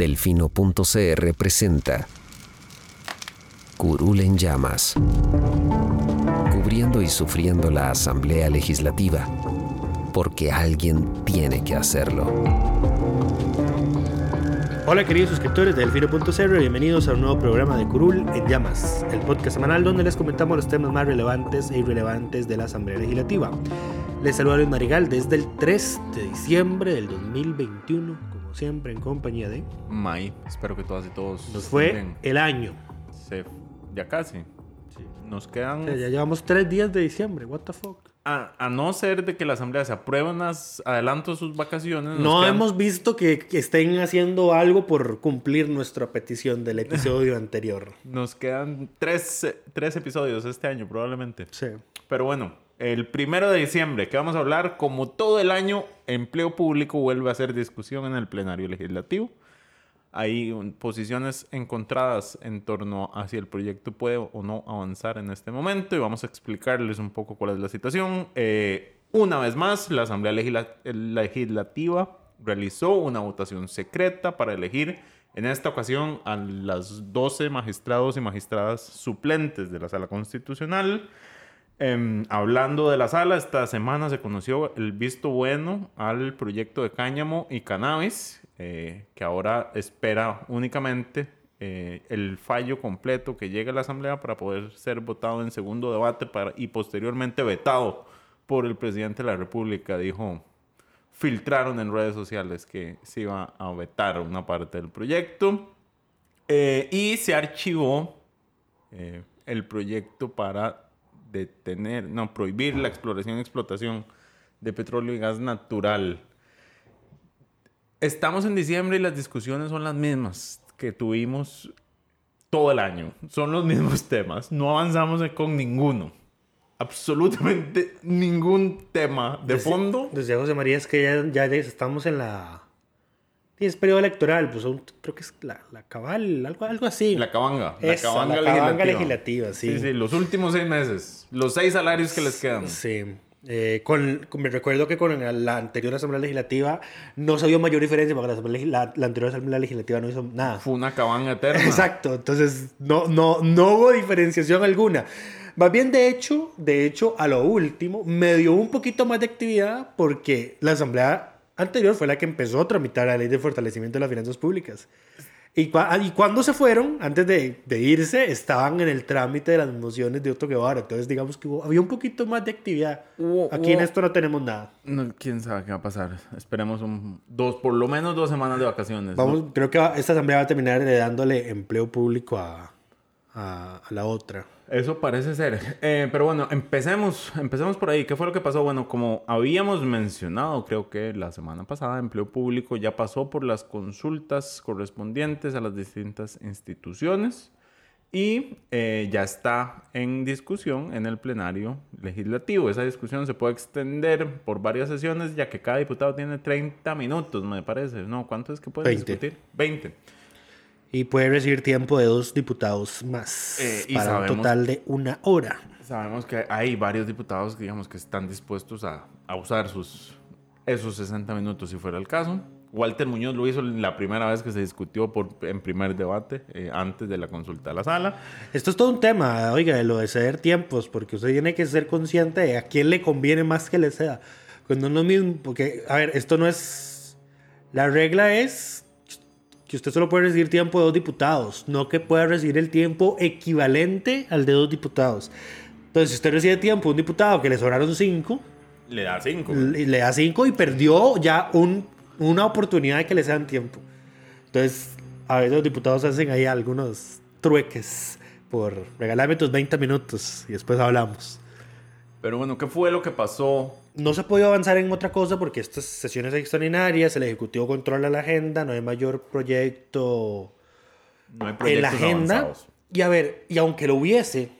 Delfino.cr presenta Curul en llamas. Cubriendo y sufriendo la Asamblea Legislativa. Porque alguien tiene que hacerlo. Hola queridos suscriptores de Delfino.cr, bienvenidos a un nuevo programa de Curul en Llamas, el podcast semanal donde les comentamos los temas más relevantes e irrelevantes de la Asamblea Legislativa. Les saluda Luis Marigal desde el 3 de diciembre del 2021, como siempre en compañía de... May, espero que todas y todos... Nos fue el año. Se, ya casi. Nos quedan... O sea, ya llevamos tres días de diciembre, what the fuck. A, a no ser de que la asamblea se aprueben las adelantos sus vacaciones. No quedan- hemos visto que, que estén haciendo algo por cumplir nuestra petición del episodio anterior. Nos quedan tres, tres episodios este año probablemente. Sí. Pero bueno, el primero de diciembre que vamos a hablar, como todo el año, empleo público vuelve a ser discusión en el plenario legislativo. Hay posiciones encontradas en torno a si el proyecto puede o no avanzar en este momento y vamos a explicarles un poco cuál es la situación. Eh, una vez más, la Asamblea Legisla- Legislativa realizó una votación secreta para elegir en esta ocasión a las 12 magistrados y magistradas suplentes de la Sala Constitucional. Em, hablando de la sala, esta semana se conoció el visto bueno al proyecto de cáñamo y cannabis, eh, que ahora espera únicamente eh, el fallo completo que llegue a la Asamblea para poder ser votado en segundo debate para, y posteriormente vetado por el presidente de la República. Dijo, filtraron en redes sociales que se iba a vetar una parte del proyecto. Eh, y se archivó el proyecto para detener, no, prohibir la exploración y explotación de petróleo y gas natural. Estamos en diciembre y las discusiones son las mismas que tuvimos todo el año. Son los mismos temas. No avanzamos con ninguno. Absolutamente ningún tema de fondo. Decía José María, es que ya, ya estamos en la... Es periodo electoral, pues creo que es la, la cabal, algo, algo así. La cabanga. La cabanga, la cabanga legislativa. legislativa, sí. Sí, sí, los últimos seis meses. Los seis salarios que les quedan. Sí. Eh, con, con- me recuerdo que con la anterior Asamblea Legislativa no se vio mayor diferencia porque la, asamblea, legi- la, la anterior Asamblea Legislativa no hizo nada. Fue una cabanga eterna. Exacto, entonces no, no, no hubo diferenciación alguna. Más bien, de hecho, de hecho, a lo último, me dio un poquito más de actividad porque la asamblea anterior fue la que empezó a tramitar la ley de fortalecimiento de las finanzas públicas. Y, cua- ah, y cuando se fueron, antes de, de irse, estaban en el trámite de las mociones de Otto Guevara. Entonces, digamos que hubo- había un poquito más de actividad. Hubo- Aquí en hubo- esto no tenemos nada. No, quién sabe qué va a pasar. Esperemos un, dos, por lo menos dos semanas de vacaciones. ¿no? Vamos, creo que va- esta asamblea va a terminar dándole empleo público a, a, a la otra. Eso parece ser. Eh, pero bueno, empecemos, empecemos por ahí. ¿Qué fue lo que pasó? Bueno, como habíamos mencionado, creo que la semana pasada, Empleo Público ya pasó por las consultas correspondientes a las distintas instituciones y eh, ya está en discusión en el plenario legislativo. Esa discusión se puede extender por varias sesiones, ya que cada diputado tiene 30 minutos, me parece. No, ¿cuánto es que pueden 20. discutir? 20. Y puede recibir tiempo de dos diputados más Eh, y para un sabemos- total de una hora. Sabemos que hay varios diputados que, digamos, que están dispuestos a, a usar sus, esos 60 minutos si fuera el caso. Walter Muñoz lo hizo la primera vez que se discutió por, en primer debate, eh, antes de la consulta a la sala. Esto es todo un tema, oiga, de lo de ceder tiempos, porque usted tiene que ser consciente de a quién le conviene más que le ceda. Cuando no mismo, porque, a ver, esto no es. La regla es que usted solo puede recibir tiempo de dos diputados, no que pueda recibir el tiempo equivalente al de dos diputados. Entonces, si usted recibe tiempo de un diputado que le sobraron cinco, Le da 5. le le da cinco y perdió ya un, una oportunidad de que le sean tiempo. Entonces, a veces los diputados hacen ahí algunos trueques por regalarme tus 20 minutos y después hablamos. Pero bueno, ¿qué fue lo que pasó? No se ha podido avanzar en otra cosa porque estas sesiones extraordinarias, el Ejecutivo controla la agenda, no hay mayor proyecto No hay en la agenda. avanzados. Y a ver, y aunque lo hubiese,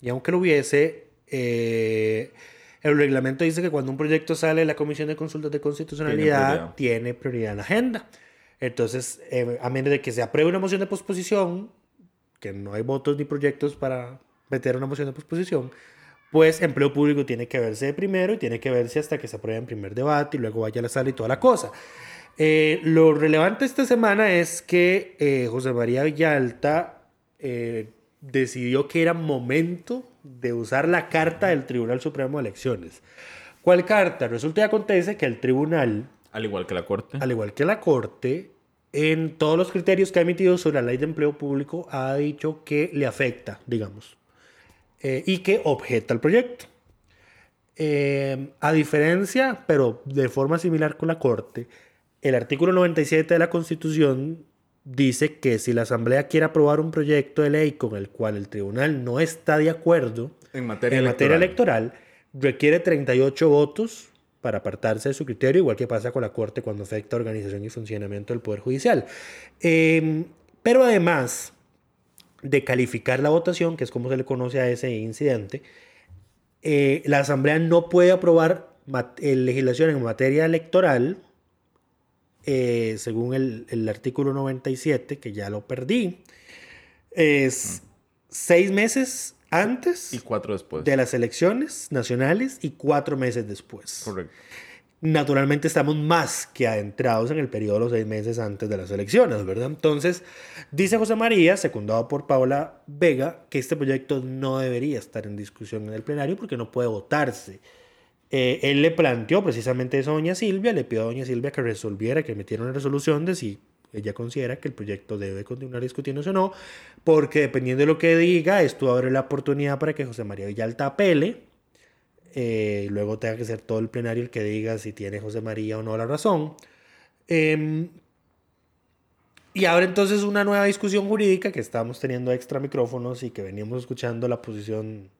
y aunque lo hubiese, eh, el reglamento dice que cuando un proyecto sale de la Comisión de Consultas de Constitucionalidad, prioridad. tiene prioridad en la agenda. Entonces, eh, a menos de que se apruebe una moción de posposición, que no hay votos ni proyectos para meter una moción de posposición, pues empleo público tiene que verse de primero y tiene que verse hasta que se apruebe en primer debate y luego vaya a la sala y toda la cosa. Eh, lo relevante esta semana es que eh, José María Villalta eh, decidió que era momento de usar la carta del Tribunal Supremo de Elecciones. ¿Cuál carta? Resulta y acontece que el tribunal, Al igual que la Corte. al igual que la Corte, en todos los criterios que ha emitido sobre la ley de empleo público, ha dicho que le afecta, digamos, eh, y que objeta el proyecto. Eh, a diferencia, pero de forma similar con la Corte, el artículo 97 de la Constitución dice que si la Asamblea quiere aprobar un proyecto de ley con el cual el tribunal no está de acuerdo En materia en materia electoral. electoral, requiere 38 votos para apartarse de su criterio, igual que pasa con la Corte cuando afecta organización y funcionamiento del Poder Judicial. Eh, pero además de calificar la votación, que es como se le conoce a ese incidente, eh, la Asamblea no puede aprobar eh, legislación en materia electoral, eh, según el, el artículo 97, que ya lo perdí, es seis meses antes Y cuatro después. de las elecciones nacionales y cuatro meses después. Correcto. Naturalmente estamos más que adentrados en el periodo de los seis meses antes de las elecciones, ¿verdad? Entonces, dice José María, secundado por Paula Vega, que este proyecto no debería estar en discusión en el plenario porque no puede votarse. Eh, él le planteó precisamente eso a doña Silvia, le pidió a doña Silvia que resolviera, que metiera una resolución de si ella considera que el proyecto debe continuar discutiéndose o no, porque dependiendo de lo que diga, esto abre la oportunidad para que José María Villalta apele, eh, luego tenga que ser todo el plenario el que diga si tiene José María o no la razón. Em, y ahora entonces una nueva discusión jurídica que estamos teniendo extra micrófonos y que veníamos escuchando la posición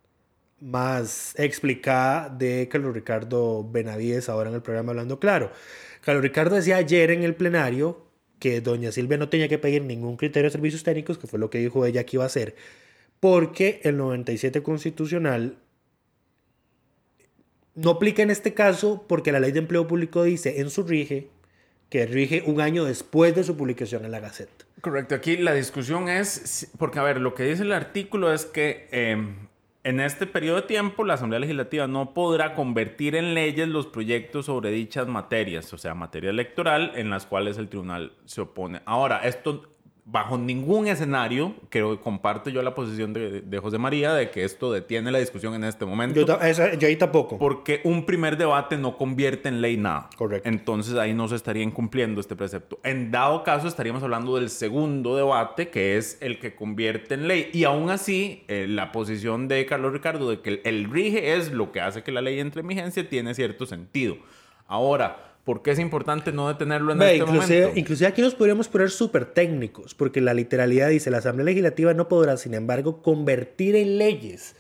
más explicada de Carlos Ricardo Benavides ahora en el programa Hablando Claro. Carlos Ricardo decía ayer en el plenario que doña Silvia no tenía que pedir ningún criterio de servicios técnicos, que fue lo que dijo ella que iba a hacer, porque el 97 constitucional no aplica en este caso porque la ley de empleo público dice en su rige que rige un año después de su publicación en la Gaceta. Correcto, aquí la discusión es, porque a ver, lo que dice el artículo es que eh, en este periodo de tiempo la Asamblea Legislativa no podrá convertir en leyes los proyectos sobre dichas materias, o sea, materia electoral, en las cuales el tribunal se opone. Ahora, esto bajo ningún escenario, creo que comparto yo la posición de, de José María de que esto detiene la discusión en este momento. Yo, esa- yo ahí tampoco. Porque un primer debate no convierte en ley nada. Correcto. Entonces ahí no se estaría incumpliendo este precepto. En dado caso estaríamos hablando del segundo debate, que es el que convierte en ley. Y aún así, eh, la posición de Carlos Ricardo de que el, el rige es lo que hace que la ley entre en vigencia tiene cierto sentido. Ahora, ¿por qué es importante no detenerlo en Ve, este inclusive, momento? inclusive aquí nos podríamos poner súper técnicos, porque la literalidad dice, la Asamblea Legislativa no podrá, sin embargo, convertir en leyes.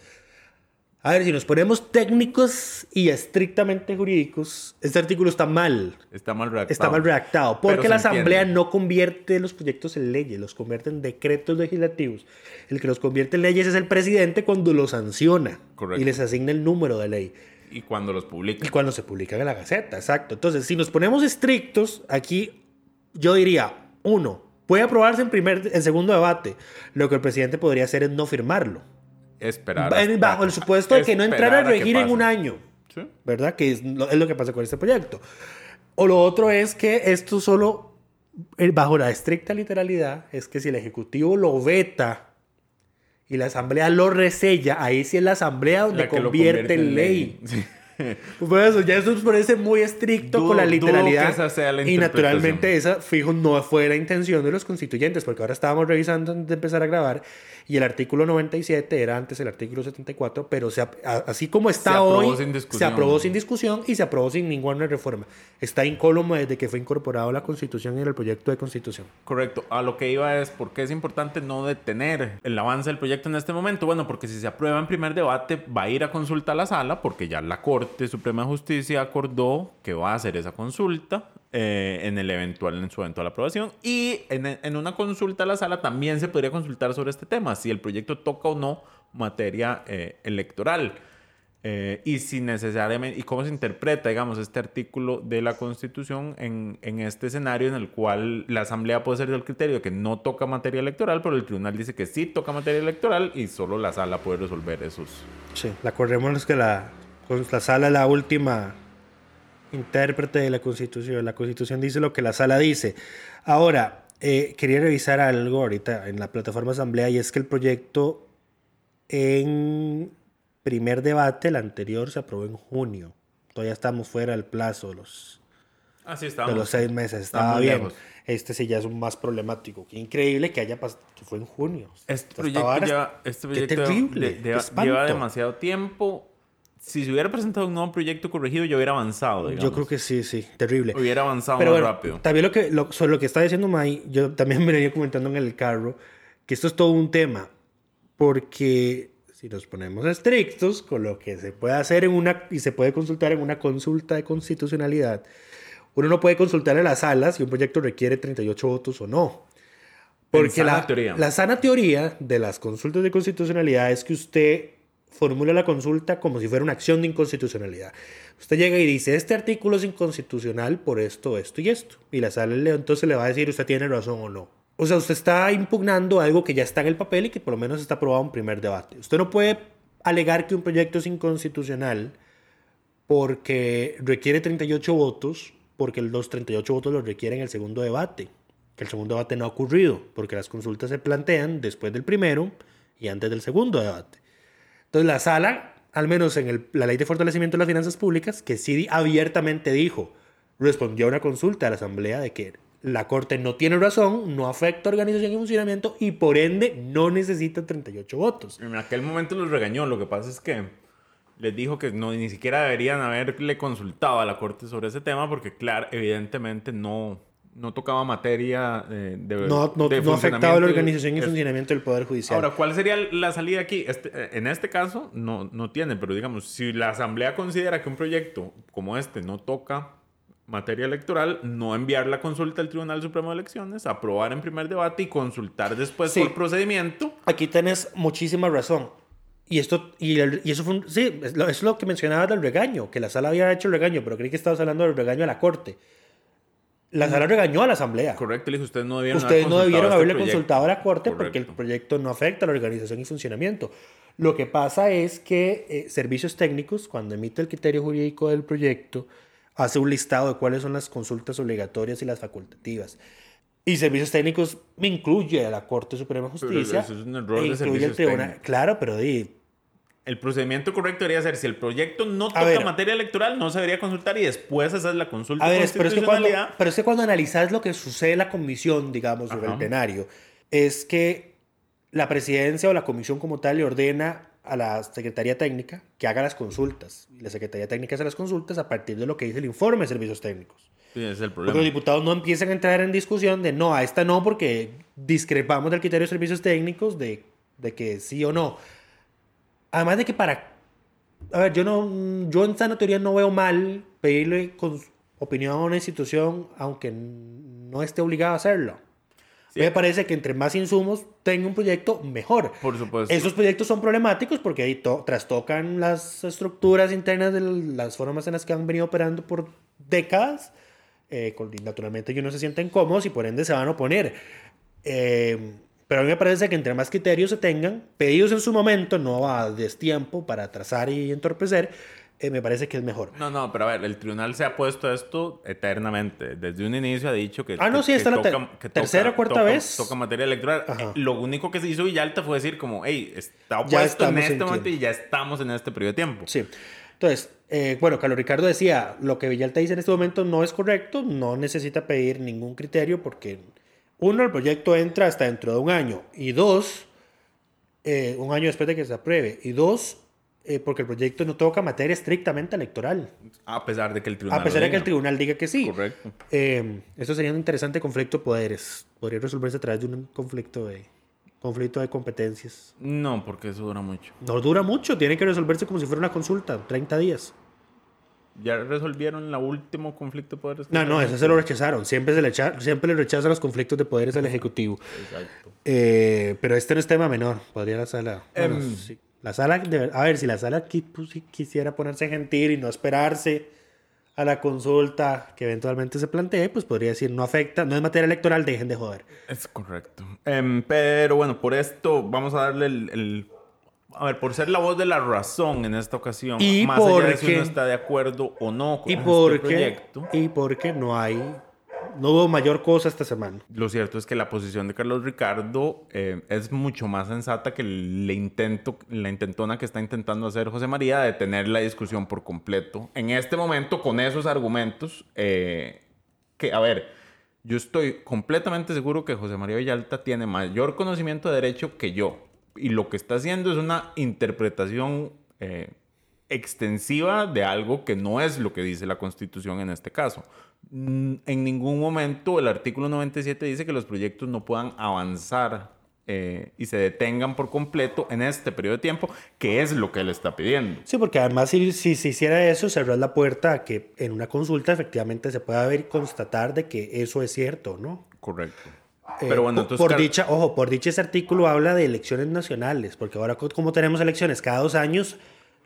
A ver, si nos ponemos técnicos y estrictamente jurídicos, este artículo está mal. Está mal redactado. Está mal redactado, porque la Asamblea entiende. no convierte los proyectos en leyes, los convierte en decretos legislativos. El que los convierte en leyes es el presidente cuando los sanciona Correcto. y les asigna el número de ley. Y cuando los publica. Y cuando se publican en la Gaceta, exacto. Entonces, si nos ponemos estrictos, aquí yo diría, uno, puede aprobarse en, primer, en segundo debate. Lo que el presidente podría hacer es no firmarlo. Esperar. Hasta- bajo el supuesto de que no entrara a regir en un año. Sí. ¿Verdad? Que es lo, es lo que pasa con este proyecto. O lo otro es que esto solo, eh, bajo la estricta literalidad, es que si el Ejecutivo lo veta y la Asamblea lo resella, ahí sí es la Asamblea donde La lo convierte en ley. Sí. Por eso, ya eso parece muy estricto con la literalidad. que esa sea la y naturalmente esa, fijo, no fue la intención de los constituyentes, porque ahora estábamos revisando antes de empezar a grabar y el artículo 97 era antes el artículo 74, pero se a- así como está Se hoy, se aprobó sin discusión y se aprobó sin ninguna reforma. Está incólume desde que fue incorporado a la Constitución y en el proyecto de Constitución. Correcto. A lo que iba es por qué es importante no detener el avance del proyecto en este momento. Bueno, porque si se aprueba en primer debate, va a ir a consulta a la sala, porque ya la Corte Suprema de Justicia acordó que va a hacer esa consulta eh, en el eventual, en su eventual aprobación. Y en, en una consulta a la sala también se podría consultar sobre este tema, si el proyecto toca o no materia eh, electoral. Eh, y si necesariamente, y cómo se interpreta, digamos, este artículo de la Constitución en, en este escenario en el cual la Asamblea puede ser del criterio de que no toca materia electoral, pero el tribunal dice que sí toca materia electoral y solo la sala puede resolver esos. Sí, la corremos que la, pues, la sala es la última intérprete de la Constitución. La Constitución dice lo que la sala dice. Ahora, eh, quería revisar algo ahorita en la plataforma Asamblea y es que el proyecto en primer debate, el anterior, se aprobó en junio. Todavía estamos fuera del plazo de los, Ah, sí, de los seis meses. Estaba bien. lejos. Este sí ya es un más problemático. Qué increíble que haya que fue en junio. Este Hasta proyecto, ahora- lleva, este qué proyecto terrible, de- espanto. lleva demasiado tiempo. Si se hubiera presentado un nuevo proyecto corregido, yo hubiera avanzado. Digamos. Yo creo que sí, sí, terrible. Hubiera avanzado Pero más bueno, rápido. También lo que, lo, sobre lo que está diciendo May, yo también me venía comentando en el carro, que esto es todo un tema, porque si nos ponemos estrictos con lo que se puede hacer en una, y se puede consultar en una consulta de constitucionalidad, uno no puede consultar en las salas si un proyecto requiere 38 votos o no. Porque sana la, teoría. la sana teoría de las consultas de constitucionalidad es que usted formula la consulta como si fuera una acción de inconstitucionalidad. Usted llega y dice, este artículo es inconstitucional por esto, esto y esto. Y la sala entonces le va a decir, usted tiene razón o no. O sea, usted está impugnando algo que ya está en el papel y que por lo menos está aprobado en primer debate. Usted no puede alegar que un proyecto es inconstitucional porque requiere 38 votos, porque los 38 votos los requieren el segundo debate. Que el segundo debate no ha ocurrido, porque las consultas se plantean después del primero y antes del segundo debate. Entonces la sala, al menos en la ley de fortalecimiento de las finanzas públicas, que sí abiertamente dijo, respondió a una consulta a la Asamblea de que la Corte no tiene razón, no afecta organización y funcionamiento y por ende no necesita 38 votos. En aquel momento los regañó. Lo que pasa es que les dijo que no, ni siquiera deberían haberle consultado a la Corte sobre ese tema porque, claro, evidentemente no, no tocaba materia eh, de, No, no, de no afectaba la organización y es- funcionamiento del Poder Judicial. Ahora, ¿cuál sería la salida aquí? Este, eh, en este caso, no, no tiene, pero digamos, si la Asamblea considera que un proyecto como este no toca materia electoral, no enviar la consulta al Tribunal Supremo de Elecciones, aprobar en primer debate y consultar después Sí. por procedimiento. Aquí tenés muchísima razón. Y esto, y, el- y eso fue un- sí, es lo, es lo que mencionabas del regaño, que la sala había hecho el regaño, pero creí que estabas hablando del regaño a la corte. La sala regañó a la asamblea. Correcto, le ustedes no debieron Ustedes no debieron consultado haberle este consultado a la corte porque el Correcto. proyecto no afecta a la organización y funcionamiento. Lo que pasa es que eh, servicios técnicos, cuando emite el criterio jurídico del proyecto, hace un listado de cuáles son las consultas obligatorias y las facultativas. Y servicios técnicos me incluye a la Corte Suprema de Pero Justicia. eso es un error e de el servicios tribunal. técnicos. Claro, pero di, El procedimiento correcto debería ser, si el proyecto no toca ver. materia electoral, no se debería consultar y después hacer la consulta A ver, es- pero es, que cuando, pero es que cuando analizas lo que sucede en la comisión, digamos, sobre el plenario, es que la presidencia o la comisión como tal le ordena a la Secretaría Técnica que haga las consultas. Y la Secretaría Técnica hace las consultas a partir de lo que dice el informe de servicios técnicos. Sí, ese es el Porque los problema. diputados no empiezan a entrar en discusión de no, a esta no, porque discrepamos del criterio de servicios técnicos de, de que sí o no. Además de que para... A ver, yo, no, yo en sana teoría no veo mal pedirle con opinión a una institución aunque no esté obligado a hacerlo. Sí. Me parece que entre más insumos tenga un proyecto, mejor. Por supuesto. Esos proyectos son problemáticos porque ahí to- trastocan las estructuras internas de las formas en las que han venido operando por décadas. eh, naturalmente ellos no se sienten cómodos y por ende se van a oponer. Eh, pero a mí me parece que entre más criterios se tengan, pedidos en su momento, no a destiempo para atrasar y entorpecer, eh, me parece que es mejor. No, no, pero a ver, el tribunal se ha puesto esto eternamente. Desde un inicio ha dicho que. Ah, no, sí, esta es la toca- tercera o cuarta toca- vez. Toca materia electoral. Eh, Lo único que se hizo Villalta fue decir, como, hey, está opuesto en este en momento tiempo. y ya estamos en este periodo de tiempo. Sí. Entonces, eh, bueno, Carlos Ricardo decía, lo que Villalta dice en este momento no es correcto, no necesita pedir ningún criterio porque, uno, el proyecto entra hasta dentro de un año, y dos, eh, un año después de que se apruebe, y dos, eh, porque el proyecto no toca materia estrictamente electoral, A pesar de que el tribunal. a pesar de que el diga. tribunal diga que sí. Correcto. Eh, eso sería un interesante conflicto de poderes. Podría resolverse a través de un conflicto de, conflicto de competencias. No, porque eso dura mucho. No dura mucho, tiene que resolverse como si fuera una consulta, 30 días. ¿Ya resolvieron el último conflicto de poderes? No, no, eso se lo rechazaron. Siempre, se le, echa- siempre le rechazan los conflictos de poderes al Ejecutivo. Exacto. Eh, pero este no es tema menor. Podría la sala. bueno, Em. sí. La sala, de- a ver, si la sala pues, si quisiera ponerse gentil y no esperarse a la consulta que eventualmente se plantee, pues podría decir no afecta, no es materia electoral, dejen de joder. Es correcto. Em, pero bueno, por esto vamos a darle el, el- A ver, por ser la voz de la razón en esta ocasión, Y más allá de si porque- uno está de acuerdo o no con Y este porque, proyecto, y porque no hay, no hubo mayor cosa esta semana. lo cierto es que la posición de Carlos Ricardo eh, es mucho más sensata que el intento, la intentona que está intentando hacer José María de tener la discusión por completo. En este momento, con esos argumentos, eh, que, a ver, yo estoy completamente seguro que José María Villalta tiene mayor conocimiento de derecho que yo. Y lo que está haciendo es una interpretación eh, extensiva de algo que no es lo que dice la Constitución en este caso. Mm, En ningún momento el artículo 97 dice que los proyectos no puedan avanzar eh, y se detengan por completo en este periodo de tiempo, que es lo que él está pidiendo. Sí, porque además si, si se hiciera eso, cerrar la puerta a que en una consulta efectivamente se pueda ver y constatar de que eso es cierto, ¿no? Correcto. Eh, Pero bueno, por- entonces... por dicha, ojo, por dicha ese artículo habla de elecciones nacionales, porque ahora co- como tenemos elecciones cada dos años,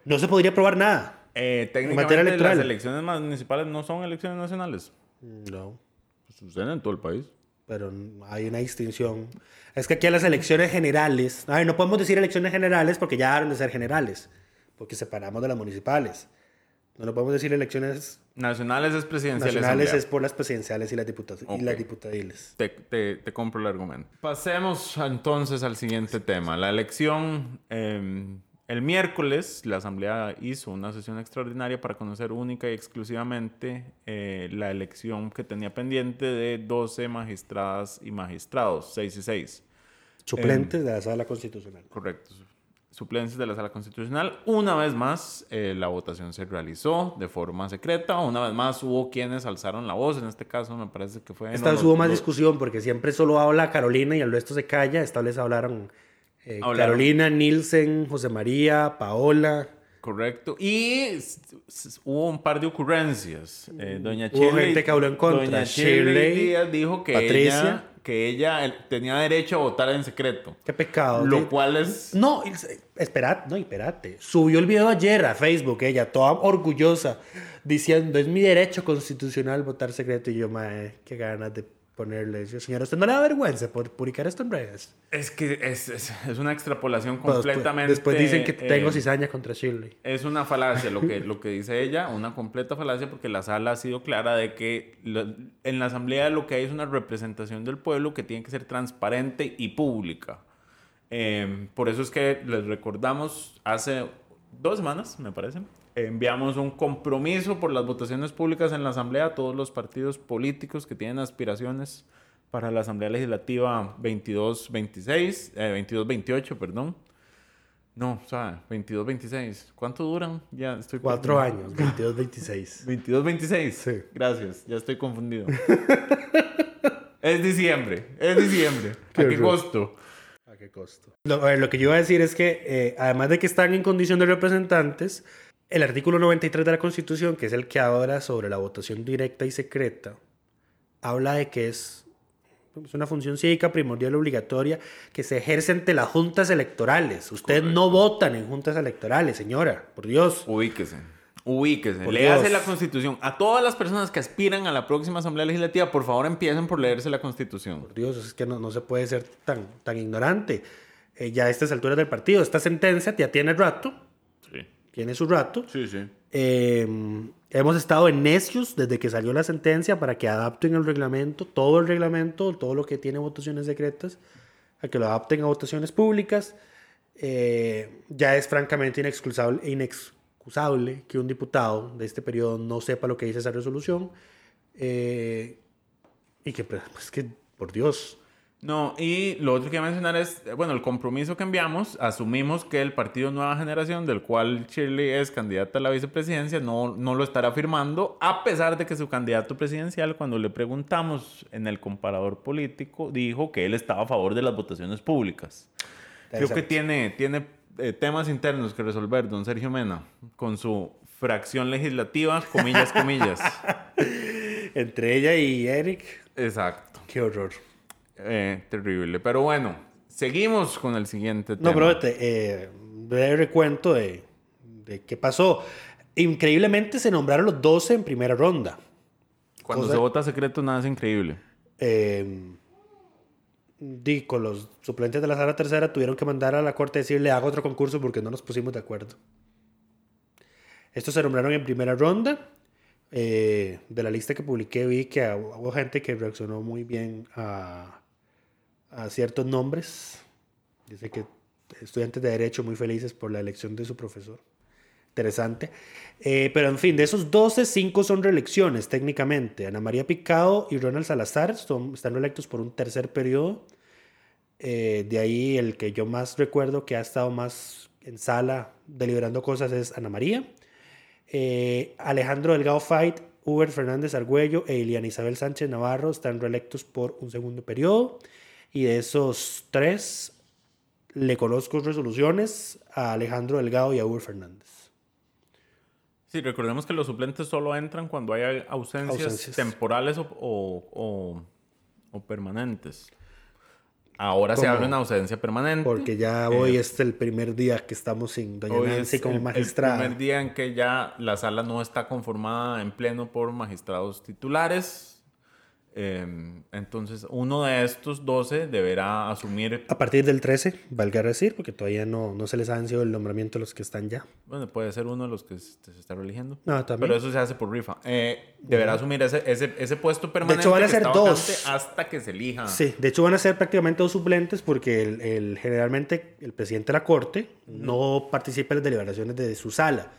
no se podría aprobar nada. eh, técnicamente electoral. las elecciones municipales no son elecciones nacionales. No, Pues suceden en todo el país. pero hay una distinción. Es que aquí a las elecciones generales, a ver, no podemos decir elecciones generales porque ya dejaron de ser generales, porque separamos de las municipales. No lo podemos decir elecciones Nacionales es presidencial. nacionales es por las presidenciales y las, diputa- y las diputadiles. Te, te- te compro el argumento. Pasemos entonces al siguiente tema. La elección. eh, el miércoles, la Asamblea hizo una sesión extraordinaria para conocer única y exclusivamente eh, la elección que tenía pendiente de 12 magistradas y magistrados, 6 y 6. Suplentes de la sala constitucional. Correcto. Suplencias de la Sala Constitucional. Una vez más, eh, la votación se realizó de forma secreta. Una vez más, hubo quienes alzaron la voz. En este caso, me parece que fue. Esta no, vez hubo más discusión porque siempre solo habla Carolina y el resto se calla. Esta vez hablaron eh, Hablaron. Carolina, Nielsen, José María, Paola. Correcto. Y hubo un par de ocurrencias. Eh, doña Hubo Shirley, gente que habló en contra. Doña Shirley, Shirley Díaz dijo que Patricia. ella, que ella tenía derecho a votar en secreto. Qué pecado. Lo cual es... No, es- esperad, no, espérate. Subió el video ayer a Facebook, ella, toda orgullosa, diciendo, es mi derecho constitucional votar secreto. Y yo, mae, qué ganas de ponerle. Yo, señora, ¿usted no le da vergüenza por publicar esto en redes? Es que es, es, es una extrapolación Pues, después- completamente... Después dicen que tengo eh, cizaña contra Shirley. Es una falacia lo que, lo que dice ella, una completa falacia porque la sala ha sido clara de que lo- en la asamblea lo que hay es una representación del pueblo que tiene que ser transparente y pública. Eh, por eso es que les recordamos hace dos semanas, me parece, enviamos un compromiso por las votaciones públicas en la asamblea a todos los partidos políticos que tienen aspiraciones para la asamblea legislativa 22-26, eh, 22-28, perdón. No, o sea, 22-26. ¿Cuánto duran? Ya estoy Cuatro confundido. años, 22, 26. 22-26. Sí. Gracias, ya estoy confundido. es diciembre, es diciembre. Qué ¿A qué costo? ¿A qué costo? Lo, a ver, lo que yo iba a decir es que, eh, además de que están en condición de representantes, el artículo 93 de la Constitución, que es el que habla sobre la votación directa y secreta, habla de que es, es una función cívica primordial obligatoria que se ejerce ante las juntas electorales. Ustedes no votan en juntas electorales, señora, por Dios. Ubíquese. Ubíquese. Por Léase Dios. la Constitución. A todas las personas que aspiran a la próxima Asamblea Legislativa, por favor empiecen por leerse la Constitución. Por Dios, es que no, no se puede ser tan, tan ignorante. Eh, ya a estas alturas del partido, esta sentencia ya tiene rato. Tiene su rato. Sí, sí. Eh, hemos estado en necios desde que salió la sentencia para que adapten el reglamento, todo el reglamento, todo lo que tiene votaciones secretas, a que lo adapten a votaciones públicas. Eh, ya es francamente inexcusable, inexcusable que un diputado de este periodo no sepa lo que dice esa resolución. eh, y que, pues, que, por Dios, No, y lo otro que a mencionar es, eh, bueno, el compromiso que enviamos, asumimos que el partido Nueva Generación, del cual Shirley es candidata a la vicepresidencia, no, no lo estará firmando, a pesar de que su candidato presidencial, cuando le preguntamos en el comparador político, dijo que él estaba a favor de las votaciones públicas. Creo que tiene, tiene eh, temas internos que resolver, don Sergio Mena, con su fracción legislativa, comillas, comillas. entre ella y Eric, Exacto. qué horror. Eh, terrible. Pero bueno, seguimos con el siguiente tema. No, pero eh, breve recuento de, de qué pasó. Increíblemente se nombraron los 12 en primera ronda. Cuando cosa- se vota secreto, nada es increíble. Eh, di, con los suplentes de la sala tercera tuvieron que mandar a la corte a decirle haga otro concurso porque no nos pusimos de acuerdo. Estos se nombraron en primera ronda. Eh, de la lista que publiqué vi que hubo gente que reaccionó muy bien a, a ciertos nombres. Dice que estudiantes de derecho muy felices por la elección de su profesor. Interesante. Eh, pero en fin, de esos 12, 5 son reelecciones técnicamente. Ana María Picado y Ronald Salazar son, están reelectos por un tercer periodo. Eh, de ahí el que yo más recuerdo que ha estado más en sala deliberando cosas es Ana María. Eh, Alejandro Delgado Fight, Uber Fernández Argüello e Iliana Isabel Sánchez Navarro están reelectos por un segundo periodo. Y de esos tres, le conozco resoluciones a Alejandro Delgado y a Uber Fernández. Sí, recordemos que los suplentes solo entran cuando hay ausencias, Ausencias. temporales o, o- o- o permanentes. Ahora se Como- abre una ausencia permanente. Porque ya hoy Eh, es el primer día que estamos sin Doña Hoy Nancy es como el- magistrada. El primer día en que ya la sala no está conformada en pleno por magistrados titulares. Eh, entonces, uno de estos 12 deberá asumir. A partir del 13, valga decir, porque todavía no, no se les ha sido el nombramiento a los que están ya. Bueno, puede ser uno de los que se, se está eligiendo. No, también. Pero eso se hace por rifa. Eh, deberá asumir ese, ese, ese puesto permanente. hecho, van a ser dos. Hasta que se elija. Sí, de hecho van a ser prácticamente dos suplentes porque el, el- generalmente el presidente de la corte no participa en las deliberaciones de su sala.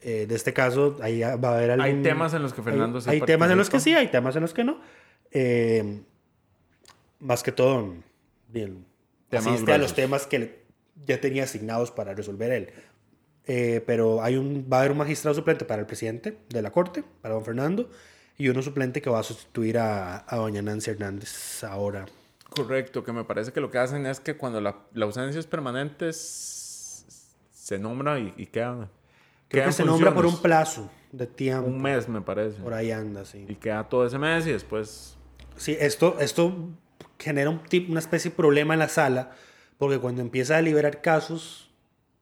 Eh, de este caso, ahí va a haber algún... Hay temas en los que Fernando hay, sí Hay temas en los que sí, hay temas en los que no. Eh, más que todo, bien, asiste a los temas que ya tenía asignados para resolver él. Eh, pero hay un, va a haber un magistrado suplente para el presidente de la corte, para don Fernando, y uno suplente que va a sustituir a, a doña Nancy Hernández ahora. Correcto, que me parece que lo que hacen es que cuando la, la ausencia es permanente s- se nombra y, y queda. Creo que se nombra por un funciones. plazo de tiempo. Un mes, me parece. Por ahí anda, sí. Y queda todo ese mes y después. Sí, esto, esto genera un tip- una especie de problema en la sala, porque cuando empieza a liberar casos,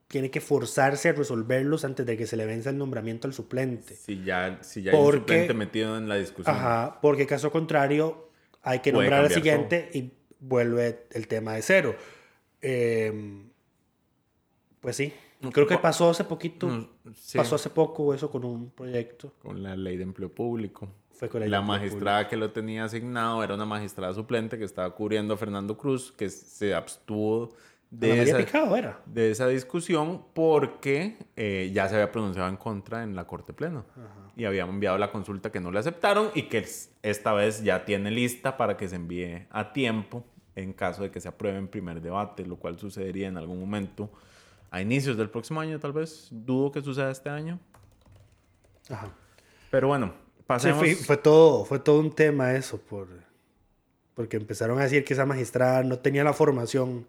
tiene que forzarse a resolverlos antes de que se le venza el nombramiento al suplente. Si ya, si ya hay un Porque- suplente metido en la discusión. Ajá, porque caso contrario, hay que nombrar al siguiente y vuelve el tema de cero. Eh, pues sí, creo que pasó hace poquito, No, sí, pasó hace poco eso con un proyecto. con la ley de empleo público. Fue con la La ley de empleo magistrada que lo tenía asignado era una magistrada suplente que estaba cubriendo a Fernando Cruz, que se abstuvo de, esa, Picado era. de esa discusión porque eh, ya se había pronunciado en contra en la Corte Plena. Y había enviado la consulta que no le aceptaron y que es- esta vez ya tiene lista para que se envíe a tiempo en caso de que se apruebe en primer debate, lo cual sucedería en algún momento a inicios del próximo año, tal vez. Dudo que suceda este año. Ajá. Pero bueno, Sí, pasemos. fue, fue todo, fue todo un tema eso, por, porque empezaron a decir que esa magistrada no tenía la formación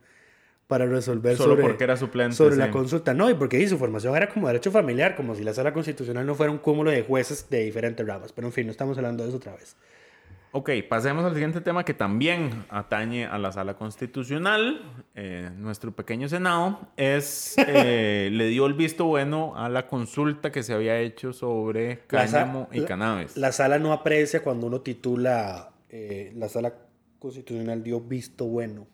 para resolver Solo sobre, porque era suplente, sobre sí. la consulta. No, y porque sí, su formación era como derecho familiar, como si la sala constitucional no fuera un cúmulo de jueces de diferentes ramas. Pero en fin, no estamos hablando de eso otra vez. Ok, pasemos al siguiente tema que también atañe a la sala constitucional. Eh, nuestro pequeño Senado es, eh, le dio el visto bueno a la consulta que se había hecho sobre cáñamo y la- cannabis. La sala no aprecia cuando uno titula, eh, la sala constitucional dio visto bueno.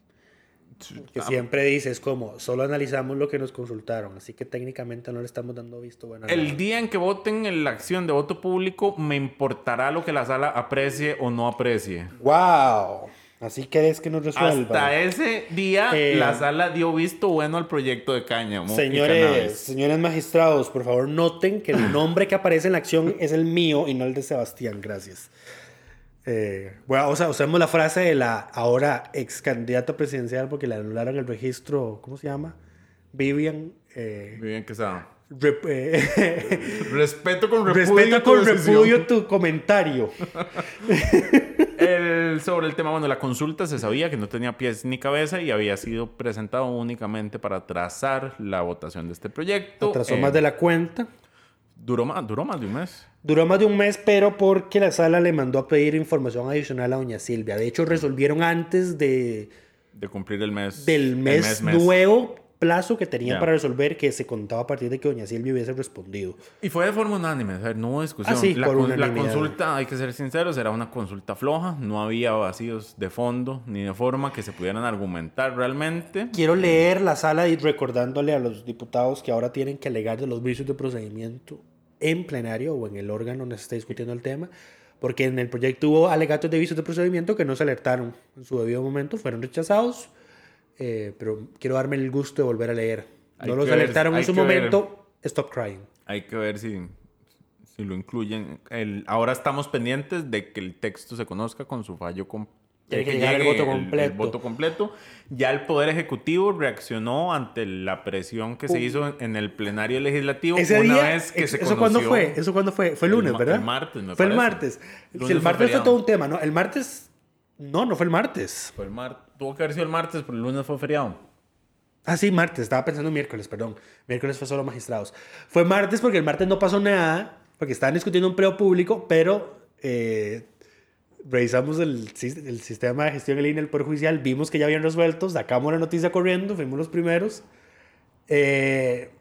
Que siempre dice, es como, solo analizamos lo que nos consultaron, así que técnicamente no le estamos dando visto bueno. nada. El día en que voten en la acción de voto público, me importará lo que la sala aprecie o no aprecie. ¡Wow! Así que es que nos resuelva. Hasta ese día, Eh, la sala dio visto bueno al proyecto de cáñamo. Señores, señores magistrados, por favor noten que el nombre que aparece en la acción es el mío y no el de Sebastián. Gracias. Eh, bueno, o sea, usemos la frase de la ahora ex candidata presidencial porque le anularon el registro, ¿cómo se llama? Vivian. eh, Muy bien que está. rep- eh, Respeto con repudio. respeto tu con decisión. repudio tu comentario. El- sobre el tema, bueno, la consulta se sabía que no tenía pies ni cabeza y había sido presentado únicamente para trazar la votación de este proyecto. Atrasó Eh, más de la cuenta. Duró más, duró más de un mes. Duró más de un mes, pero porque la sala le mandó a pedir información adicional a doña Silvia. De hecho, resolvieron antes de, De cumplir el mes. del el mes, mes. nuevo plazo que tenían Ya. para resolver que se contaba a partir de que doña Silvia hubiese respondido. Y fue de forma unánime, o sea, no hubo discusión. Ah, sí, la, por con- la consulta, hay que ser sinceros, era una consulta floja, no había vacíos de fondo ni de forma que se pudieran argumentar realmente. Quiero leer la sala y recordándole a los diputados que ahora tienen que alegar de los vicios de procedimiento en plenario o en el órgano donde se está discutiendo el tema, porque en el proyecto hubo alegatos de vicios de procedimiento que no se alertaron en su debido momento, fueron rechazados, eh, pero quiero darme el gusto de volver a leer. Hay No los que ver- alertaron en su que ver. momento, stop crying. Hay que ver si, si lo incluyen. El, ahora estamos pendientes de que el texto se conozca con su fallo completo. Tiene que llegar el voto completo. voto completo. Ya el Poder Ejecutivo reaccionó ante la presión que se Uh. hizo en, el plenario legislativo Ese una día, vez que ¿eso se cuándo fue? ¿Eso cuándo fue? Fue el El lunes, ma- ¿verdad? el martes, me Fue el parece. martes. Lunes el martes fue todo un tema, ¿no? El martes... No, no fue el martes. Fue el mar- Tuvo que haber sido el martes, pero el lunes fue feriado. Ah, sí, martes. Estaba pensando miércoles, perdón. Miércoles fue solo magistrados. Fue martes porque el martes no pasó nada, porque estaban discutiendo un empleo público, pero eh, revisamos el sistema de gestión en línea del Poder Judicial, vimos que ya habían resuelto, sacamos la noticia corriendo, fuimos los primeros. Eh,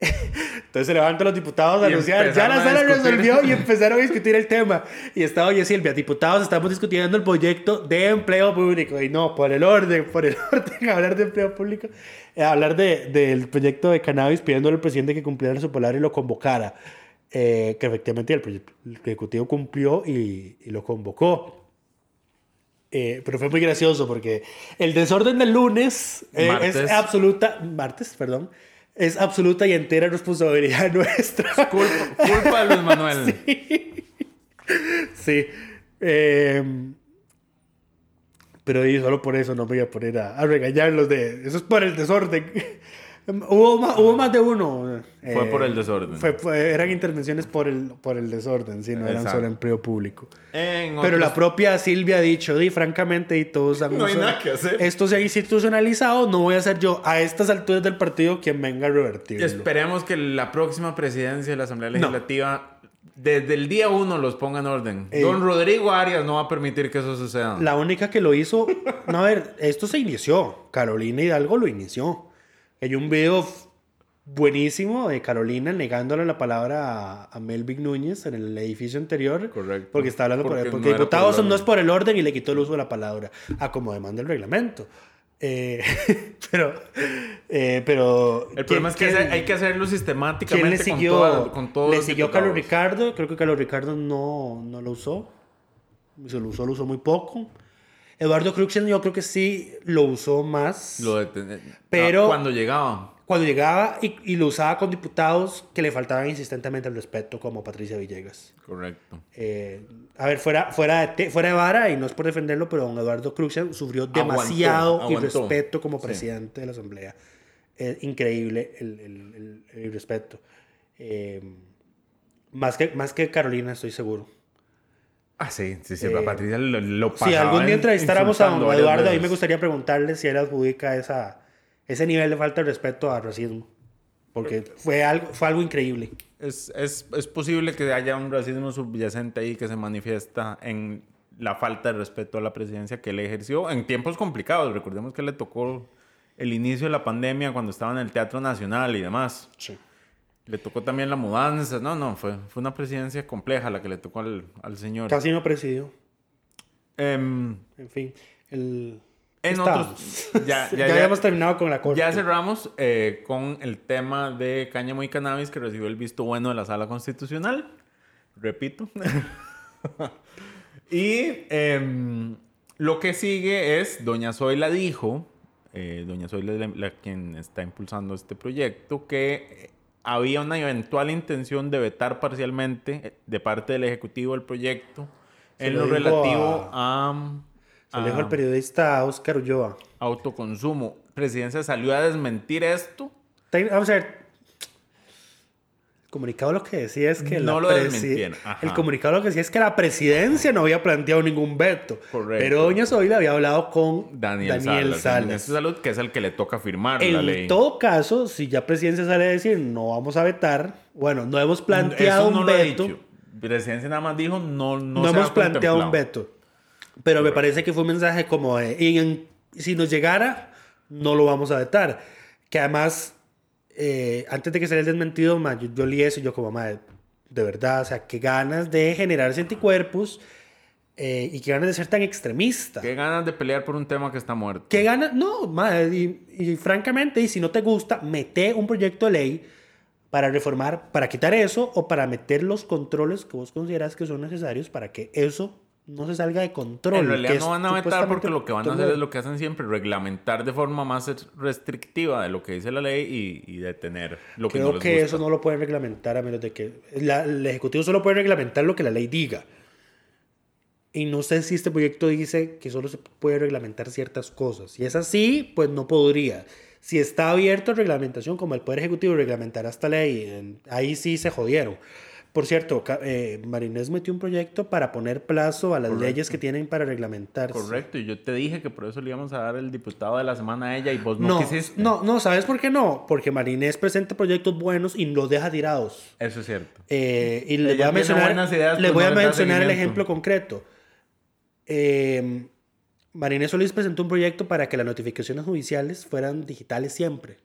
entonces se levantan los diputados a Y anunciar, ya la sala resolvió y empezaron a discutir el tema. Y estaba oye Silvia, diputados, estamos discutiendo el proyecto de empleo público. Y no, por el orden, por el orden, hablar de empleo público, eh, hablar de, del proyecto de cannabis pidiéndole al presidente que cumpliera su palabra y lo convocara. Eh, que efectivamente el, el Ejecutivo cumplió y, y lo convocó. Eh, pero fue muy gracioso porque el desorden del lunes eh, es absoluta, martes, perdón, es absoluta y entera responsabilidad nuestra. Culpa, culpa de Luis Manuel. Sí. Eh, pero y solo por eso no me voy a poner a, a regañarlos de... Eso es por el desorden. Hubo, más, hubo más de uno. Fue por el desorden. fue- fue- eran intervenciones por el, por el desorden, sí, no eran solo empleo público. En Pero la propia Silvia ha dicho, y francamente, y todos han No hay nada que hacer. Esto se ha institucionalizado, no voy a ser yo a estas alturas del partido quien venga a revertirlo. Esperemos que la próxima presidencia de la Asamblea Legislativa desde el día uno los ponga en orden. Eh. Don Rodrigo Arias no va a permitir que eso suceda. La única que lo hizo. No, a ver, esto se inició. Carolina Hidalgo lo inició. Hay un video buenísimo de Carolina negándole la palabra a, a Melvin Núñez en el edificio anterior. Correcto. Porque está hablando por- Porque porque, no por diputados el no es por el orden y le quitó el uso de la palabra. A como demanda el reglamento. Eh, pero. eh, pero El problema es que ¿quién- hay que hacerlo sistemáticamente ¿Quién le siguió? con, toda- con todos le siguió. Carlos Ricardo. Creo que Carlos Ricardo no, no lo usó. Se lo usó, lo usó muy poco. Eduardo Cruxen yo creo que sí lo usó más Lo de Pero- cuando llegaba. cuando llegaba y, y lo usaba con diputados que le faltaban insistentemente el respeto, como Patricia Villegas. Correcto. Eh, a ver, fuera, fuera, de, te- fuera de vara, y no es por defenderlo, pero don Eduardo Cruxen sufrió demasiado aguantó. irrespeto como Sí. presidente de la Asamblea. Es increíble el, el, el- el irrespeto. Eh, más, que, más que Carolina, estoy seguro. Ah, sí, sí, sí. Eh, a Patricia lo, lo Si algún día en- entrevistáramos a don Eduardo, a mí me gustaría preguntarle si él adjudica esa, ese nivel de falta de respeto a racismo. Porque fue algo, fue algo increíble. Es, es, es posible que haya un racismo subyacente ahí que se manifiesta en la falta de respeto a la presidencia que él ejerció en tiempos complicados. Recordemos que le tocó el inicio de la pandemia cuando estaba en el Teatro Nacional y demás. Le tocó también la mudanza. No, no, fue, fue una presidencia compleja la que le tocó al, al señor. Casi no presidió. Em, En fin, el... en estábamos. otros... Ya, ya, habíamos terminado con la corte. Ya cerramos eh, con el tema de cáñamo y cannabis que recibió el visto bueno de la Sala Constitucional. Repito. y em, Lo que sigue es, doña Zoila dijo, eh, doña Zoila es la, la quien está impulsando este proyecto, que había una eventual intención de vetar parcialmente eh, de parte del Ejecutivo el proyecto Se en lo relativo a, Se lo dijo a el periodista Oscar Ulloa. autoconsumo. Presidencia salió a desmentir esto. Vamos a ver. Comunicado lo que decía es que No la lo. El comunicado lo que decía es que la presidencia no había planteado ningún veto. Correcto. Pero doña Zoila había hablado con Daniel, Daniel, Salas, Salas. Salud, que es el que le toca firmar la En ley. todo caso, si ya presidencia sale a decir no vamos a vetar, bueno, no hemos planteado Eso no un lo ha veto. dicho. Presidencia nada más dijo no no, No, se hemos planteado un veto. Pero me parece que fue un mensaje como de, en- si nos llegara, no lo vamos a vetar. Que además, eh, antes de que saliera el desmentido, ma, yo, yo leí eso y yo como, ma, de verdad, o sea, qué ganas de generarse anticuerpos eh, y qué ganas de ser tan extremista. Qué ganas de pelear por un tema que está muerto. ¿Qué ganas? No, ma, y, y francamente, y si no te gusta, mete un proyecto de ley para reformar, para quitar eso o para meter los controles que vos consideras que son necesarios para que eso no se salga de control. En realidad no van a vetar porque lo que van a hacer es lo que hacen siempre, reglamentar de forma más restrictiva de lo que dice la ley y, y detener lo que Creo no les que gusta. eso no lo pueden reglamentar a menos de que... la- el Ejecutivo solo puede reglamentar lo que la ley diga. Y no sé si este proyecto dice que solo se puede reglamentar ciertas cosas. Si es así, pues no podría. Si está abierto a reglamentación, como el Poder Ejecutivo reglamentará esta ley, ahí sí se jodieron. Por cierto, eh, Marinés metió un proyecto para poner plazo a las Correcto. leyes que tienen para reglamentarse. Correcto, y yo te dije que por eso le íbamos a dar el diputado de la semana a ella y vos no, No, quisiste. no, no, ¿sabes por qué no? Porque Marinés presenta proyectos buenos y los deja tirados. Eso es cierto. Eh, y Ella voy a mencionar, ideas, les pues voy no a mencionar el ejemplo concreto. Eh, Marinés Solís presentó un proyecto para que las notificaciones judiciales fueran digitales siempre.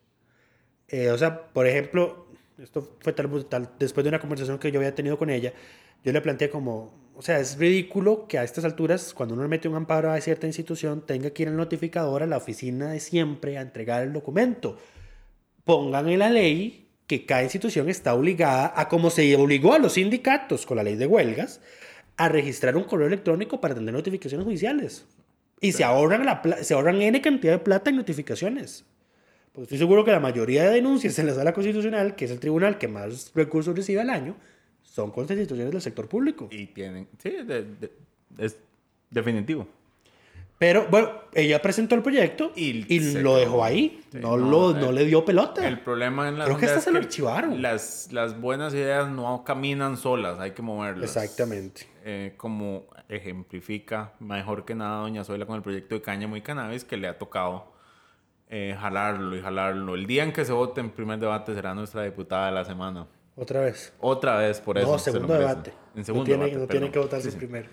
Eh, o sea, por ejemplo, esto fue tal, tal- después de una conversación que yo había tenido con ella, yo le planteé como, o sea, es ridículo que a estas alturas, cuando uno mete un amparo a cierta institución, tenga que ir al notificador a la oficina de siempre a entregar el documento pongan en la ley que cada institución está obligada a, como se obligó a los sindicatos con la ley de huelgas, a registrar un correo electrónico para tener notificaciones judiciales. Y se ahorran, la, se ahorran N cantidad de plata en notificaciones. Porque estoy seguro que la mayoría de denuncias en la sala constitucional, que es el tribunal que más recursos recibe al año, son contra instituciones del sector público. Y tienen. Sí, de- de- es definitivo. Pero bueno, ella presentó el proyecto Y y, lo dejó ahí. Sí, no, no, lo, eh, no le dio pelota. El problema en la Creo que hasta se lo archivaron. Las, las buenas ideas no caminan solas, hay que moverlas. Exactamente. Eh, como ejemplifica mejor que nada Doña Zoila con el proyecto de Cáñamo y Cannabis, que le ha tocado eh, jalarlo y jalarlo. El día en que se vote en primer debate será nuestra diputada de la semana. Otra vez. Otra vez, por eso. No, segundo debate. En segundo no tiene, debate, no tiene que votarse Sí, sí. primero.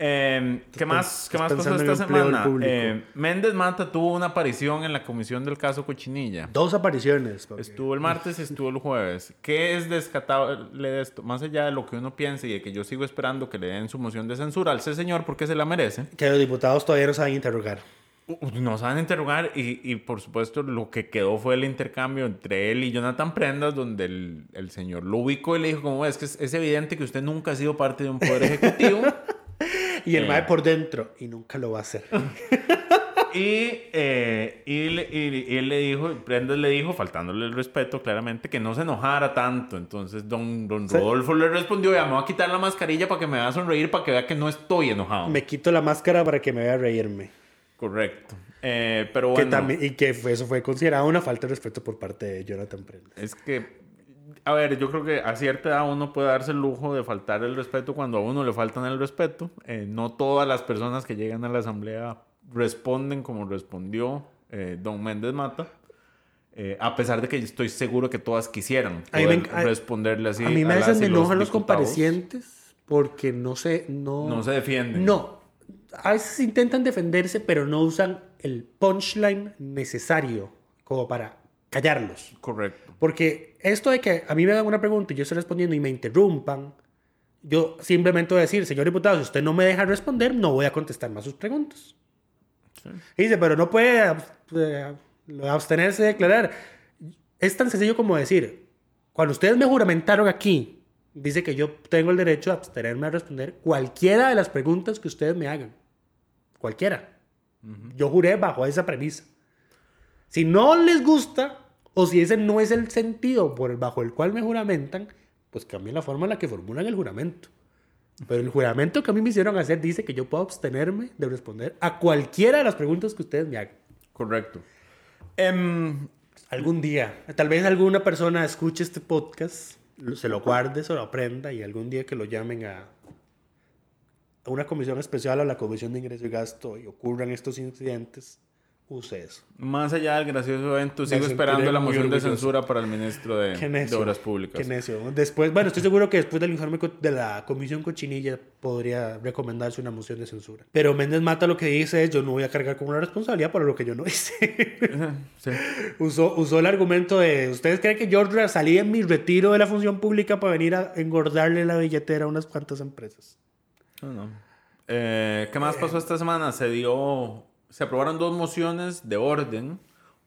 Eh, ¿Qué más, ¿qué más pasó esta semana? Eh, Méndez Mata tuvo una aparición en la comisión del caso Cochinilla. Dos apariciones. Estuvo el martes y estuvo el jueves. ¿Qué es descatable de esto? Más allá de lo que uno piense y de que yo sigo esperando que le den su moción de censura al ese señor porque se la merece. Que los diputados todavía no saben interrogar. Nos van a interrogar y, y, por supuesto lo que quedó fue el intercambio entre él y Jonathan Prendas donde el, el señor lo ubicó y le dijo como es que es, es evidente que usted nunca ha sido parte de un poder ejecutivo Y el Eh. mae por dentro. Y nunca lo va a hacer. y, eh, y, le- y- él le dijo, Prendas le dijo, faltándole el respeto claramente, que no se enojara tanto. Entonces don, don Sí. Rodolfo le respondió, ya me voy a quitar la mascarilla para que me vea sonreír, para que vea que no estoy enojado. Me quito la máscara para que me vea reírme. Correcto. Eh, pero Que bueno, también, y que fue- eso fue considerado una falta de respeto por parte de Jonathan Prendas. es que, a ver, yo creo que a cierta edad uno puede darse el lujo de faltar el respeto cuando a uno le faltan el respeto. Eh, no todas las personas que llegan a la asamblea responden como respondió eh, don Méndez Mata. Eh, a pesar de que estoy seguro que todas quisieran poder a- responderle así. a mí me hacen enojan los comparecientes porque no se... No, No se defienden. No. A veces intentan defenderse, pero no usan el punchline necesario como para callarlos. Correcto. Porque esto de que a mí me hagan una pregunta y yo estoy respondiendo y me interrumpan, yo simplemente voy a decir, señor diputado, si usted no me deja responder, no voy a contestar más sus preguntas. Y dice, pero no puede eh, abstenerse de declarar. Es tan sencillo como decir, cuando ustedes me juramentaron aquí, dice que yo tengo el derecho a abstenerme a responder cualquiera de las preguntas que ustedes me hagan. Cualquiera. Yo juré bajo esa premisa. Si no les gusta, o si ese no es el sentido por el, bajo el cual me juramentan, pues cambien la forma en la que formulan el juramento. Pero el juramento que a mí me hicieron hacer dice que yo puedo abstenerme de responder a cualquiera de las preguntas que ustedes me hagan. Correcto. Em, Algún día, tal vez alguna persona escuche este podcast, se lo guarde, se lo aprenda y algún día que lo llamen a, a una comisión especial a la Comisión de Ingreso y Gasto y ocurran estos incidentes, use eso. más allá del gracioso evento, sigo esperando la moción de censura para el ministro de, de. Obras Públicas. Qué necio. Después, bueno, estoy seguro que después del informe de la Comisión Cochinilla podría recomendarse una moción de censura. Pero Méndez Mata lo que dice es, yo no voy a cargar con una responsabilidad por lo que yo no hice. Sí. usó, usó el argumento de, ¿ustedes creen que yo salí en mi retiro de la función pública para venir a engordarle la billetera a unas cuantas empresas? No, no. Eh, ¿Qué más pasó esta semana? Se dio, se aprobaron dos mociones de orden.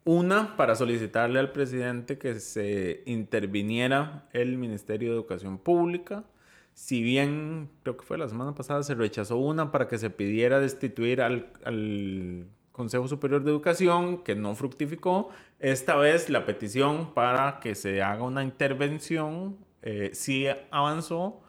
Una para solicitarle al presidente que se interviniera el Ministerio de Educación Pública. Si bien, creo que fue la semana pasada, se rechazó una para que se pidiera destituir al, al Consejo Superior de Educación, que no fructificó. Esta vez la petición para que se haga una intervención eh, sí avanzó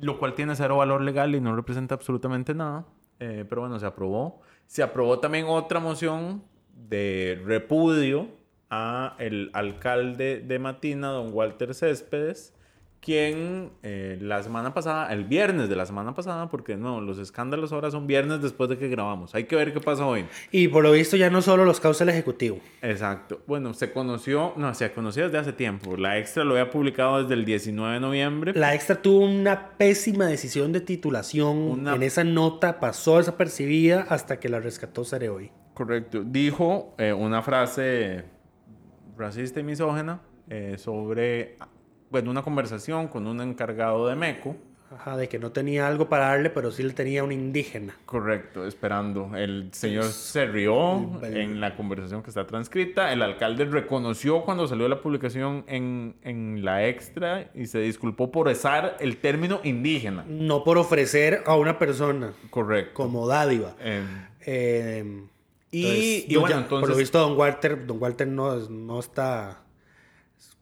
lo cual tiene cero valor legal y no representa absolutamente nada. Eh, pero bueno, se aprobó. Se aprobó también otra moción de repudio a el alcalde de Matina, don Walter Céspedes, quien eh, la semana pasada, el viernes de la semana pasada, porque no, los escándalos ahora son viernes después de que grabamos. Hay que ver qué pasa hoy. Y por lo visto ya no solo los causa el Ejecutivo. Exacto. Bueno, se conoció, no, se conocía desde hace tiempo. La extra lo había publicado desde el 19 de noviembre. La extra tuvo una pésima decisión de titulación. Una- En esa nota pasó desapercibida hasta que la rescató Cereoy. Correcto. Dijo eh, una frase racista y misógena eh, sobre, bueno, una conversación con un encargado de MECO. Ajá, de que no tenía algo para darle, pero sí le tenía un indígena. Correcto, esperando. El señor se rió el- en la conversación que está transcrita. El alcalde reconoció cuando salió la publicación en, en la extra y se disculpó por usar el término indígena. No por ofrecer a una persona Correcto. como dádiva. Eh, Eh, y, entonces, y bueno, ya- entonces... Por lo visto, don Walter, don Walter no, no está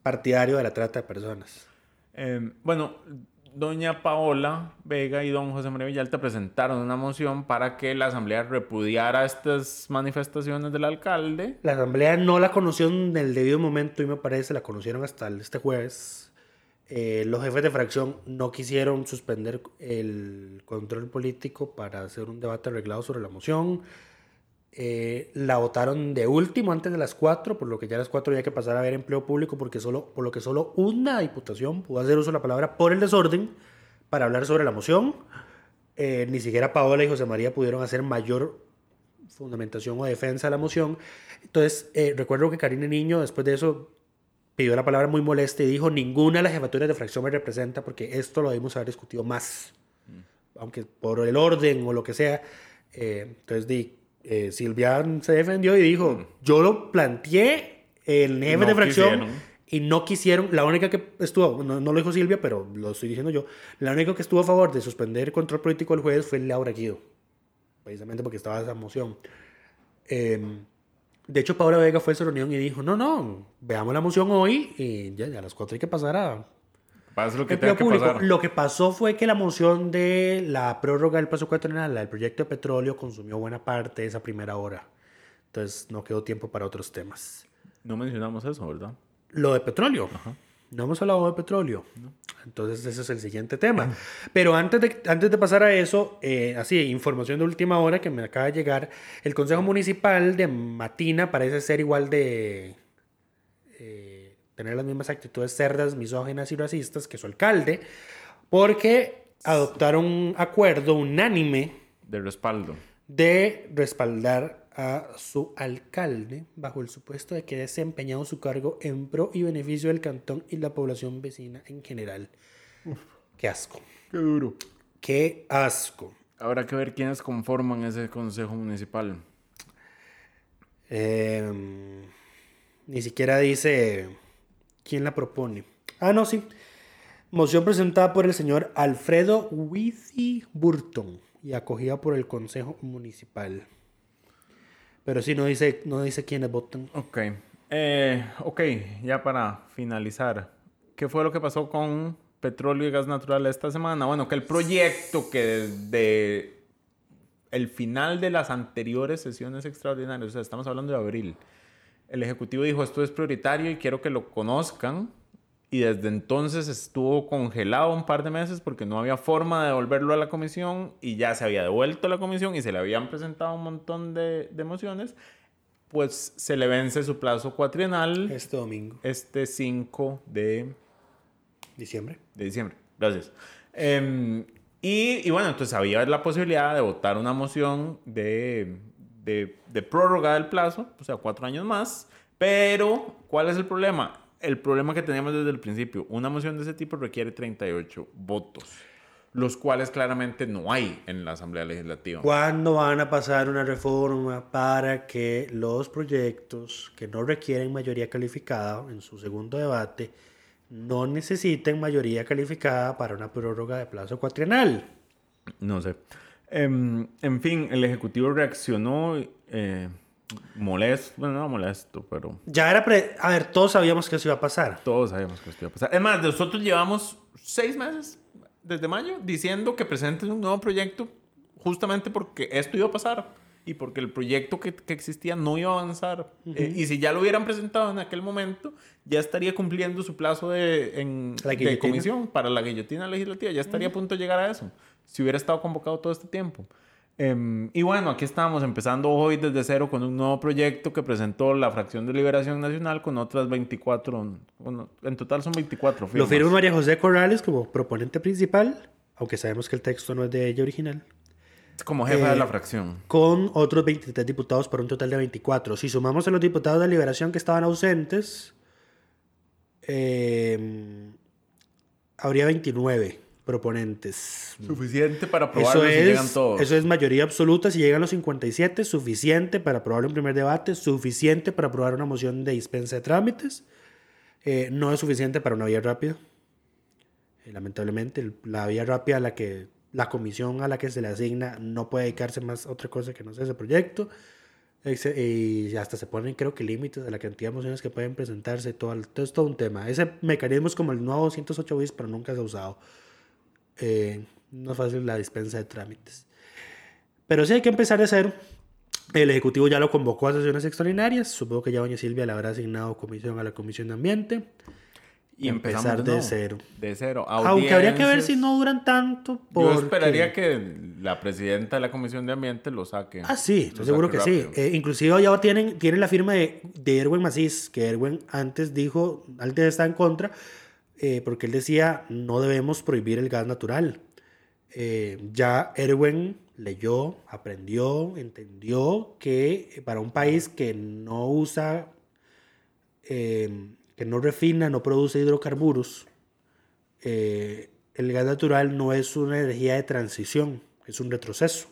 partidario de la trata de personas. Eh, bueno, doña Paola Vega y don José María Villalta presentaron una moción para que la asamblea repudiara estas manifestaciones del alcalde. La asamblea no la conoció en el debido momento y me parece la conocieron hasta este jueves. Eh, los jefes de fracción no quisieron suspender el control político para hacer un debate arreglado sobre la moción. Eh, la votaron de último antes de las 4, por lo que ya a las 4 había que pasar a ver empleo público, porque solo, por lo que solo una diputación pudo hacer uso de la palabra por el desorden para hablar sobre la moción. Eh, ni siquiera Paola y José María pudieron hacer mayor fundamentación o defensa de la moción. Entonces, eh, recuerdo que Karine Niño, después de eso, pidió la palabra muy molesta y dijo, ninguna de las jefaturas de fracción me representa porque esto lo debimos haber discutido más. Aunque por el orden o lo que sea. Eh, entonces, di, eh, Silvia se defendió y dijo, yo lo planteé el jefe No de fracción quisieron. y no quisieron, la única que estuvo, no, no lo dijo Silvia, pero lo estoy diciendo yo, la única que estuvo a favor de suspender el control político del juez fue Laura Guido, precisamente porque estaba esa moción. Eh, de hecho, Paula Vega fue a esa reunión y dijo, no, no, veamos la moción hoy y ya, ya a las cuatro hay que pasar a Pasa lo que tenga que público. pasar. Lo que pasó fue que la moción de la prórroga del paso cuatrenal del proyecto de petróleo consumió buena parte de esa primera hora. Entonces no quedó tiempo para otros temas. No mencionamos eso, ¿verdad? Lo de petróleo. No hemos hablado de petróleo. Entonces ese es el siguiente tema. Pero antes de, antes de pasar a eso, eh, así, información de última hora que me acaba de llegar. El Consejo Municipal de Matina parece ser igual de... tener las mismas actitudes cerdas, misóginas y racistas que su alcalde, porque adoptaron un acuerdo unánime De respaldo. de respaldar a su alcalde bajo el supuesto de que ha desempeñado su cargo en pro y beneficio del cantón y la población vecina en general. Qué asco. Qué duro. Qué asco. Habrá que ver quiénes conforman ese consejo municipal. Eh, ni siquiera dice quién la propone. Ah, no, sí. Moción presentada por el señor Alfredo Wizzy Burton, y acogida por el Consejo Municipal. Pero sí, no dice, no dice quiénes votan. Ok. Eh, ok, ya para finalizar. ¿Qué fue lo que pasó con petróleo y gas natural esta semana? Bueno, que el proyecto que desde el final de las anteriores sesiones extraordinarias, o sea, estamos hablando de abril, el Ejecutivo dijo esto es prioritario y quiero que lo conozcan. Y desde entonces estuvo congelado un par de meses porque no había forma de devolverlo a la comisión y ya se había devuelto a la comisión y se le habían presentado un montón de, de mociones. Pues se le vence su plazo cuatrienal Este domingo, este 5 de, diciembre. de diciembre. Gracias. Em, y, y bueno, entonces había la posibilidad de votar una moción de, de, de prórroga del plazo, o sea, cuatro años más. Pero, ¿cuál es el problema? El problema que teníamos desde el principio, una moción de ese tipo requiere 38 votos, los cuales claramente no hay en la Asamblea Legislativa. ¿Cuándo van a pasar una reforma para que los proyectos que no requieren mayoría calificada en su segundo debate no necesiten mayoría calificada para una prórroga de plazo cuatrienal? No sé. Em, en fin, el Ejecutivo reaccionó eh, molesto, bueno, no molesto, pero Ya era pre... A ver, todos sabíamos que eso iba a pasar. todos sabíamos que esto iba a pasar. Es más, nosotros llevamos seis meses desde mayo diciendo que presenten un nuevo proyecto justamente porque esto iba a pasar y porque el proyecto que, que existía no iba a avanzar. Eh, y si ya lo hubieran presentado en aquel momento, ya estaría cumpliendo su plazo de, en, de comisión para la guillotina legislativa. Ya estaría a punto de llegar a eso, si hubiera estado convocado todo este tiempo. Em, y bueno, aquí estamos empezando hoy desde cero con un nuevo proyecto que presentó la fracción de Liberación Nacional con otras 24, bueno, en total son 24 Lo firmas. firma María José Corrales como proponente principal, aunque sabemos que el texto no es de ella original, como jefa de Eh, la fracción. con otros 23 diputados por un total de 24. Si sumamos a los diputados de Liberación que estaban ausentes, eh, habría 29 proponentes. Suficiente para Eso aprobarlo si llegan es, todos. eso es mayoría absoluta. Si llegan los 57, suficiente para aprobarlo en primer debate, suficiente para aprobar una moción de dispensa de trámites. Eh, no es suficiente para una vía rápida. Eh, lamentablemente, el- la vía rápida a la que la comisión a la que se le asigna no puede dedicarse más a otra cosa que no sea ese proyecto. Ex- Y hasta se ponen, creo que, límites de la cantidad de mociones que pueden presentarse. Todo, todo es todo un tema. Ese mecanismo es como el nuevo 208 bis, pero nunca se ha usado. Eh, no es fácil la dispensa de trámites. Pero sí hay que empezar de cero. El Ejecutivo ya lo convocó a sesiones extraordinarias. Supongo que ya doña Silvia le habrá asignado comisión a la Comisión de Ambiente. y empezar de nuevo. cero. De cero. Aunque habría que ver Audiencias. si no duran tanto. Yo porque- esperaría que la presidenta de la Comisión de Ambiente lo saque. Ah, sí, estoy seguro que sí. Eh, inclusive ya tienen, tienen la firma de, de Erwin Macís, que Erwin antes dijo, antes estaba en contra, eh, porque él decía, no debemos prohibir el gas natural. Eh, ya Erwin leyó, aprendió, entendió que para un país que no usa, eh, que no refina, no produce hidrocarburos, eh, el gas natural no es una energía de transición, es un retroceso.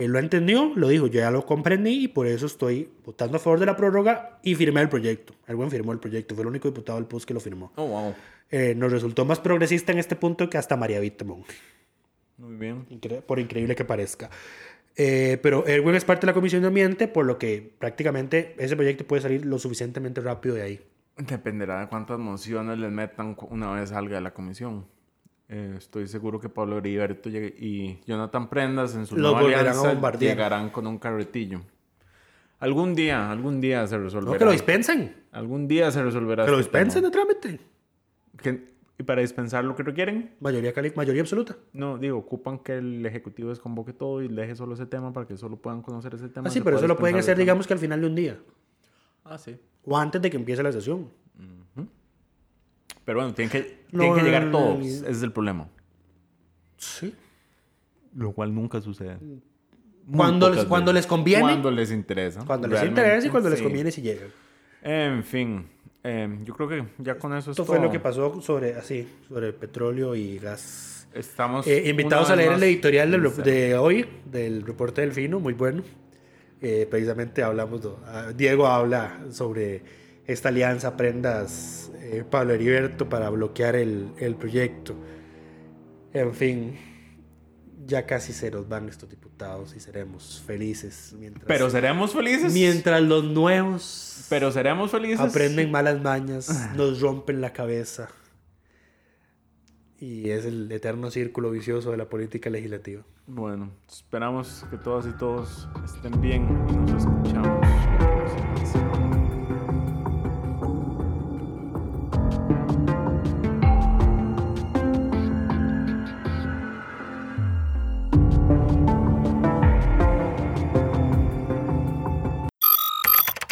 Él lo entendió, lo dijo, yo ya lo comprendí y por eso estoy votando a favor de la prórroga y firmé el proyecto. Erwin firmó el proyecto, fue el único diputado del PUS que lo firmó. Oh, wow. Eh, nos resultó más progresista en este punto que hasta María Vittemont, Muy bien. incre- por increíble que parezca. Eh, pero Erwin es parte de la Comisión de Ambiente, por lo que prácticamente ese proyecto puede salir lo suficientemente rápido de ahí. Dependerá de cuántas mociones les metan una vez salga de la comisión. Eh, estoy seguro que Pablo Heriberto y Jonathan Prendas en su Los nueva a llegarán con un carretillo. Algún día, algún día se resolverá. No, que lo dispensen, Algún día se resolverá. que lo este dispensen de trámite. ¿Y para dispensar lo que requieren? Mayoría, mayoría absoluta. No, digo, ocupan que el Ejecutivo desconvoque todo y deje solo ese tema para que solo puedan conocer ese tema. Ah, sí, pero eso lo pueden hacer, digamos que al final de un día. Ah, sí. O antes de que empiece la sesión. Pero bueno, tienen que, No, tienen que llegar todos. Ese es el problema. Sí. Lo cual nunca sucede. Cuando les- cuando les conviene. Cuando les interesa. Cuando les Realmente, interesa y cuando les sí. conviene si llegan. En fin, eh, yo creo que ya con eso es Esto todo. fue lo que pasó sobre, así, sobre petróleo y gas. Estamos Eh, invitados a leer el editorial del de hoy, del reporte del Fino, muy bueno. Eh, precisamente hablamos, ah, Diego habla sobre esta alianza Prendas eh, Pablo Heriberto para bloquear el, el proyecto. En fin, ya casi se nos van estos diputados y seremos felices mientras, Pero seremos felices. mientras los nuevos Pero seremos felices. aprenden malas mañas, nos rompen la cabeza. Y es el eterno círculo vicioso de la política legislativa. Bueno, esperamos que todas y todos estén bien y nos escuchamos